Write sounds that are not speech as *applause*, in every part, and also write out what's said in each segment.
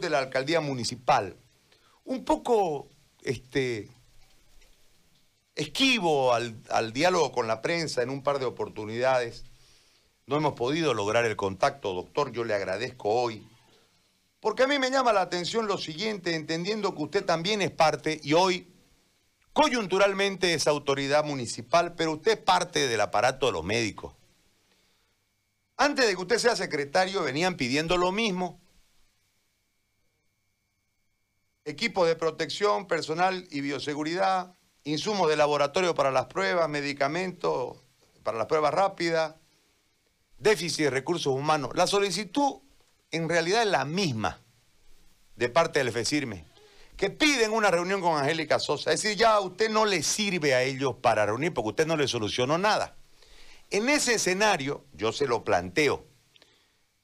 de la alcaldía municipal, un poco este, esquivo al, al, diálogo con la prensa en un par de oportunidades. No hemos podido lograr el contacto, doctor, yo le agradezco hoy. Porque a mí me llama la atención lo siguiente, entendiendo que usted también es parte y hoy coyunturalmente es autoridad municipal, pero usted es parte del aparato de los médicos. Antes de que usted sea secretario venían pidiendo lo mismo equipos de protección, personal y bioseguridad, insumos de laboratorio para las pruebas, medicamentos para las pruebas rápidas, déficit de recursos humanos. La solicitud en realidad es la misma de parte del FECIRME, que piden una reunión con Angélica Sosa. Es decir, ya a usted no le sirve a ellos para reunir porque usted no le solucionó nada. En ese escenario, yo se lo planteo.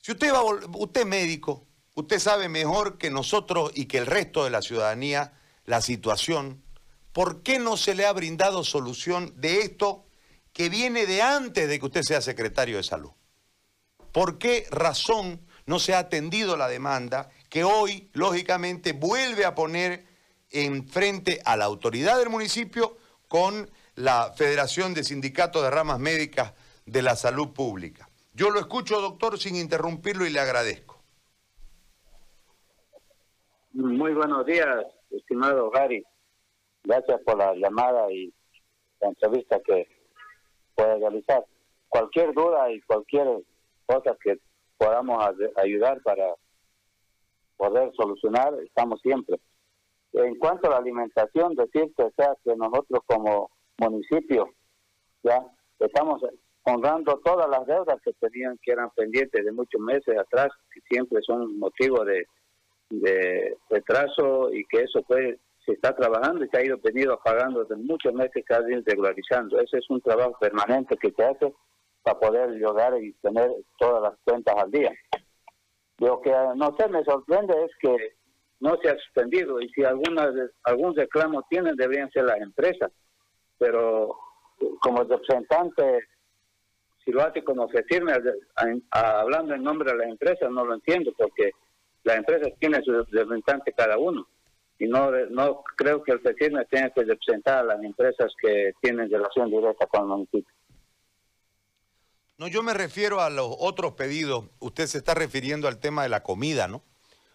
Si usted va, usted médico, Usted sabe mejor que nosotros y que el resto de la ciudadanía la situación. ¿Por qué no se le ha brindado solución de esto que viene de antes de que usted sea secretario de salud? ¿Por qué razón no se ha atendido la demanda que hoy, lógicamente, vuelve a poner en frente a la autoridad del municipio con la Federación de Sindicatos de Ramas Médicas de la Salud Pública? Yo lo escucho, doctor, sin interrumpirlo y le agradezco. Muy buenos días, estimado Gary. Gracias por la llamada y la entrevista que puede realizar. Cualquier duda y cualquier cosa que podamos ayudar para poder solucionar, estamos siempre. En cuanto a la alimentación, decirte, que nosotros como municipio, ya estamos honrando todas las deudas que tenían, que eran pendientes de muchos meses atrás, que siempre son motivo de de retraso y que eso se está trabajando y se ha ido venido pagando desde muchos meses cada día regularizando. Ese es un trabajo permanente que se hace para poder llegar y tener todas las cuentas al día. Lo que no sé, me sorprende es que no se ha suspendido y si alguna, algún reclamo tienen deberían ser las empresas. Pero como representante, si lo hace como ofrecerme hablando en nombre de las empresas, no lo entiendo porque las empresas tienen su representante cada uno y no no creo que el FECIRME tenga que representar a las empresas que tienen relación directa con el municipio. No, yo me refiero a los otros pedidos. Usted se está refiriendo al tema de la comida, ¿no?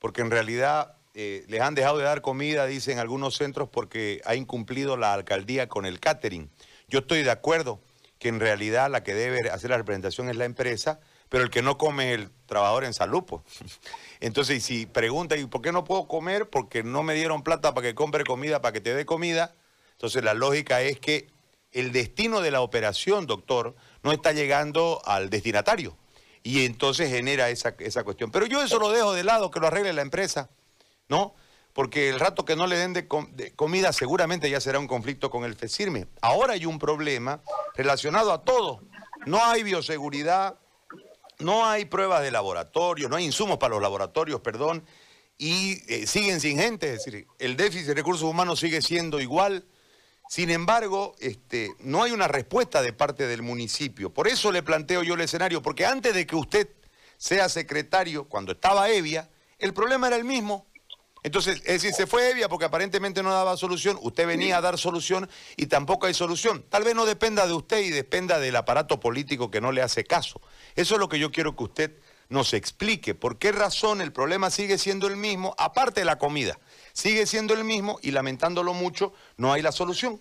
Porque en realidad eh, les han dejado de dar comida, dicen algunos centros, porque ha incumplido la alcaldía con el catering. Yo estoy de acuerdo que en realidad la que debe hacer la representación es la empresa, pero el que no come es el trabajador en salud. Pues. *laughs* Entonces, si pregunta, ¿y por qué no puedo comer? Porque no me dieron plata para que compre comida, para que te dé comida. Entonces, la lógica es que el destino de la operación, doctor, no está llegando al destinatario. Y entonces genera esa, esa cuestión. Pero yo eso lo dejo de lado, que lo arregle la empresa, ¿no? Porque el rato que no le den de, comida seguramente ya será un conflicto con el FECIRME. Ahora hay un problema relacionado a todo. No hay bioseguridad, no hay pruebas de laboratorio, no hay insumos para los laboratorios, perdón, y eh, siguen sin gente, es decir, el déficit de recursos humanos sigue siendo igual. Sin embargo, este, no hay una respuesta de parte del municipio. Por eso le planteo yo el escenario, porque antes de que usted sea secretario, cuando estaba Evia, el problema era el mismo. Entonces, es decir, se fue Evia porque aparentemente no daba solución, usted venía a dar solución y tampoco hay solución. Tal vez no dependa de usted y dependa del aparato político que no le hace caso. Eso es lo que yo quiero que usted nos explique. ¿Por qué razón el problema sigue siendo el mismo, aparte de la comida? Sigue siendo el mismo y lamentándolo mucho, no hay la solución.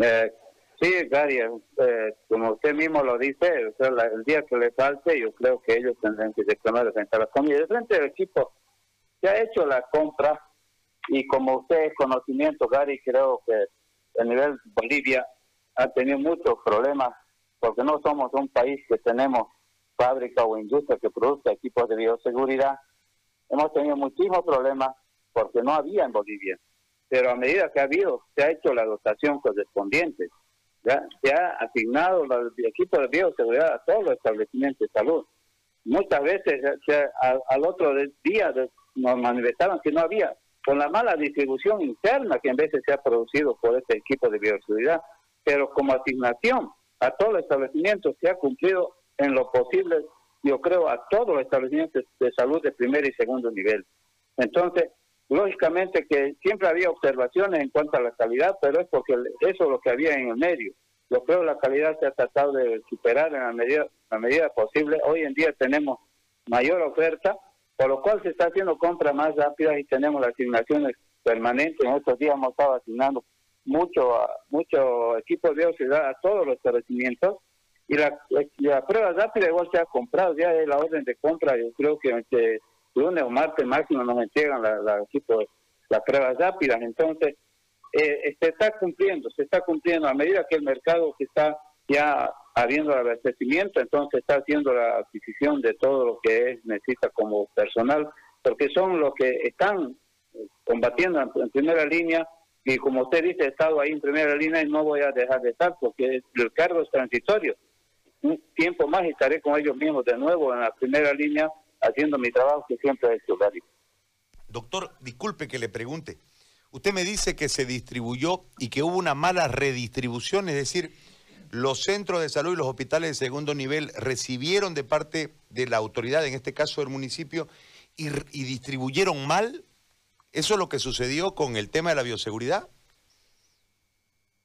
Eh, sí, Gary, eh, como usted mismo lo dice, el día que le falte, yo creo que ellos tendrán que reclamar frente a la comida. Frente al equipo se ha hecho la compra y como usted es conocimiento, Gary, creo que a nivel Bolivia ha tenido muchos problemas porque no somos un país que tenemos fábrica o industria que produzca equipos de bioseguridad. Hemos tenido muchísimos problemas porque no había en Bolivia. Pero a medida que ha habido, se ha hecho la dotación correspondiente. Se ha asignado los equipos de bioseguridad a todos los establecimientos de salud. Muchas veces al otro día nos manifestaban que no había, con la mala distribución interna que en veces se ha producido por este equipo de bioseguridad, pero como asignación a todos los establecimientos se ha cumplido en lo posible yo creo, a todos los establecimientos de salud de primer y segundo nivel. Entonces, lógicamente que siempre había observaciones en cuanto a la calidad, pero es porque eso es lo que había en el medio. Yo creo que la calidad se ha tratado de superar en la medida, la medida posible. Hoy en día tenemos mayor oferta, por lo cual se está haciendo compras más rápidas y tenemos las asignaciones permanentes. En estos días hemos estado asignando mucho, mucho equipo de bioseguridad a todos los establecimientos. Y la, la prueba rápida igual se ha comprado, ya es la orden de compra, yo creo que este lunes o martes máximo nos entregan la, la equipo, las pruebas rápidas, entonces eh, se está cumpliendo, se está cumpliendo. A medida que el mercado que está ya habiendo el abastecimiento, entonces está haciendo la adquisición de todo lo que es, necesita como personal, porque son los que están combatiendo en primera línea y como usted dice, he estado ahí en primera línea y no voy a dejar de estar porque el cargo es transitorio. Un tiempo más estaré con ellos mismos de nuevo en la primera línea haciendo mi trabajo que siempre he hecho, Gary. Doctor, disculpe que le pregunte. Usted me dice que se distribuyó y que hubo una mala redistribución, es decir, los centros de salud y los hospitales de segundo nivel recibieron de parte de la autoridad, en este caso del municipio, y, distribuyeron mal. ¿Eso es lo que sucedió con el tema de la bioseguridad?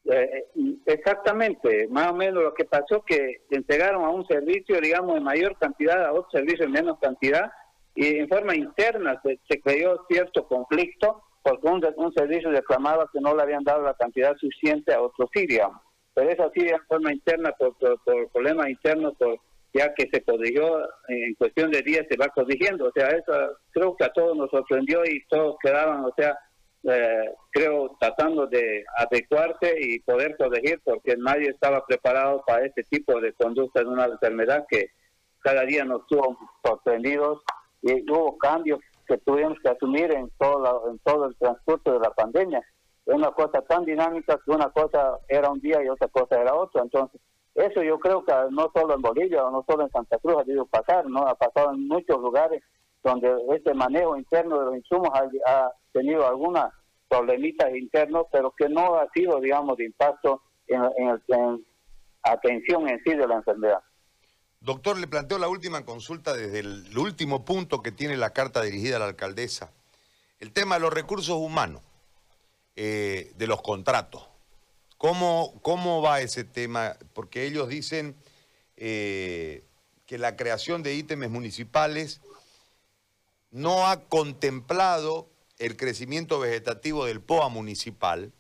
Eh, exactamente, más o menos lo que pasó que entregaron a un servicio, digamos, en mayor cantidad, a otro servicio en menos cantidad, y en forma interna se, se creó cierto conflicto porque un, un, servicio reclamaba que no le habían dado la cantidad suficiente a otro sí, digamos. Pero eso sí, en forma interna, por, por, problemas internos, por, ya que se corrigió en cuestión de días, se va corrigiendo. O sea, eso creo que a todos nos sorprendió y todos quedaban, o sea, eh, creo, tratando de adecuarse y poder corregir, porque nadie estaba preparado para este tipo de conducta de una enfermedad que cada día nos tuvo sorprendidos y hubo cambios que tuvimos que asumir en todo, en todo el transcurso de la pandemia. Una cosa tan dinámica que una cosa era un día y otra cosa era otra. Entonces, eso yo creo que no solo en Bolivia o no solo en Santa Cruz ha debido pasar, ¿no? Ha pasado en muchos lugares donde este manejo interno de los insumos ha, tenido algunas problemitas internos, pero que no ha sido, digamos, de impacto en, en, en atención en sí de la enfermedad. Doctor, le planteo la última consulta desde el último punto que tiene la carta dirigida a la alcaldesa. El tema de los recursos humanos, eh, de los contratos. ¿Cómo, ¿Cómo va ese tema? Porque ellos dicen eh, que la creación de ítems municipales no ha contemplado el crecimiento vegetativo del POA municipal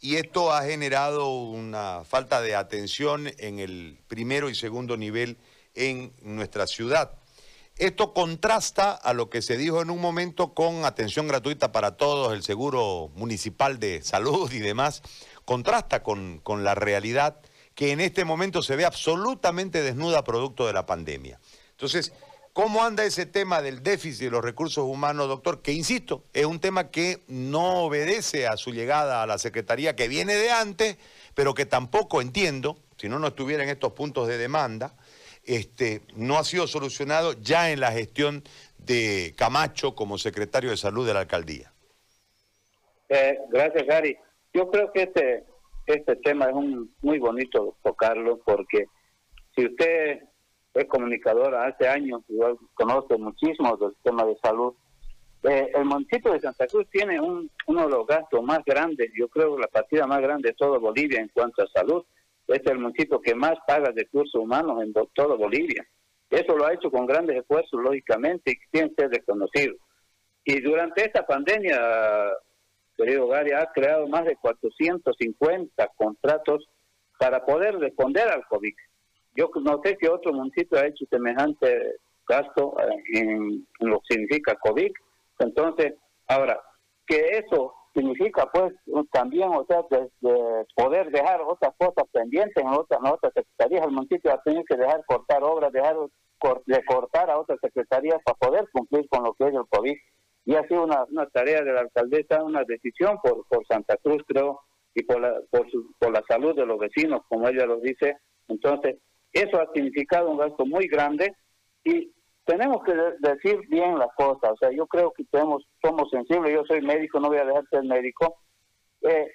y esto ha generado una falta de atención en el primero y segundo nivel en nuestra ciudad. Esto contrasta a lo que se dijo en un momento con atención gratuita para todos, el seguro municipal de salud y demás, contrasta con, con la realidad que en este momento se ve absolutamente desnuda producto de la pandemia. Entonces, ¿cómo anda ese tema del déficit de los recursos humanos, doctor? Que, insisto, es un tema que no obedece a su llegada a la Secretaría, que viene de antes, pero que tampoco entiendo, si no, no estuviera en estos puntos de demanda, este, no ha sido solucionado ya en la gestión de Camacho como secretario de salud de la alcaldía. Eh, gracias, Gary. Yo creo que este, este tema es un, muy bonito tocarlo porque si usted es comunicador hace años, igual conoce muchísimo del tema de salud, eh, el municipio de Santa Cruz tiene un, uno de los gastos más grandes, yo creo la partida más grande de toda Bolivia en cuanto a salud es el municipio que más paga recursos humanos en toda Bolivia. Eso lo ha hecho con grandes esfuerzos, lógicamente, y tiene que ser reconocido. Y durante esta pandemia, querido Gary, ha creado más de 450 contratos para poder responder al COVID. Yo no sé si otro municipio ha hecho semejante gasto en, en lo que significa COVID. Entonces, ahora, que eso significa pues también, o sea, de, poder dejar otras cosas pendientes en otras, en otras secretarías. El municipio ha tenido que dejar cortar obras, dejar de cortar a otras secretarías para poder cumplir con lo que es el COVID. Y ha sido una, una tarea de la alcaldesa, una decisión por, por Santa Cruz, creo, y por la, por, por la salud de los vecinos, como ella lo dice. Entonces, eso ha significado un gasto muy grande y tenemos que decir bien las cosas. O sea, yo creo que tenemos, somos sensibles. Yo soy médico, no voy a dejar de ser médico. Eh,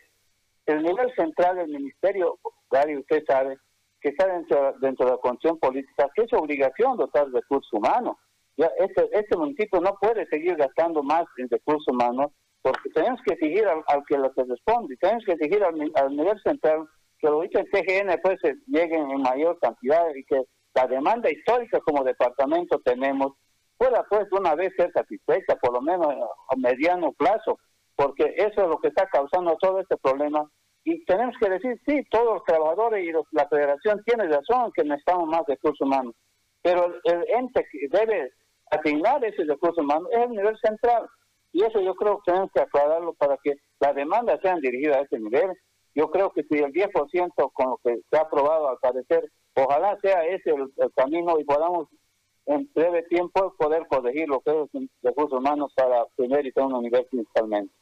el nivel central del ministerio, Gary, usted sabe que está dentro, dentro de la condición política, que es obligación dotar recursos humanos. Ya este, este municipio no puede seguir gastando más en recursos humanos porque tenemos que exigir al, que lo responde, tenemos que exigir al, nivel central que lo en TGN pues lleguen en mayor cantidad y que la demanda histórica como departamento tenemos pueda pues una vez ser satisfecha, por lo menos a mediano plazo, porque eso es lo que está causando todo este problema. Y tenemos que decir, sí, todos los trabajadores y la federación tienen razón que necesitamos más recursos humanos, pero el ente que debe asignar ese recurso humano es el nivel central. Y eso yo creo que tenemos que aclararlo para que la demanda sea dirigida a ese nivel. Yo creo que si el 10% con lo que se ha aprobado al parecer, ojalá sea ese el, camino y podamos en breve tiempo poder corregir lo que es los recursos humanos para tener y un nivel principalmente.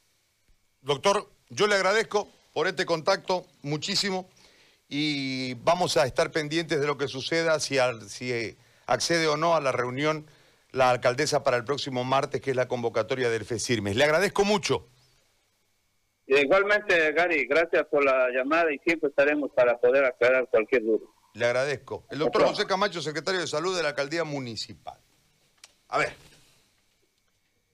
Doctor, yo le agradezco por este contacto muchísimo y vamos a estar pendientes de lo que suceda, si, si accede o no a la reunión la alcaldesa para el próximo martes, que es la convocatoria del FECIRMES. Le agradezco mucho. Igualmente, Gary, gracias por la llamada y siempre estaremos para poder aclarar cualquier duda. Le agradezco. El doctor José Camacho, secretario de Salud de la Alcaldía Municipal. A ver.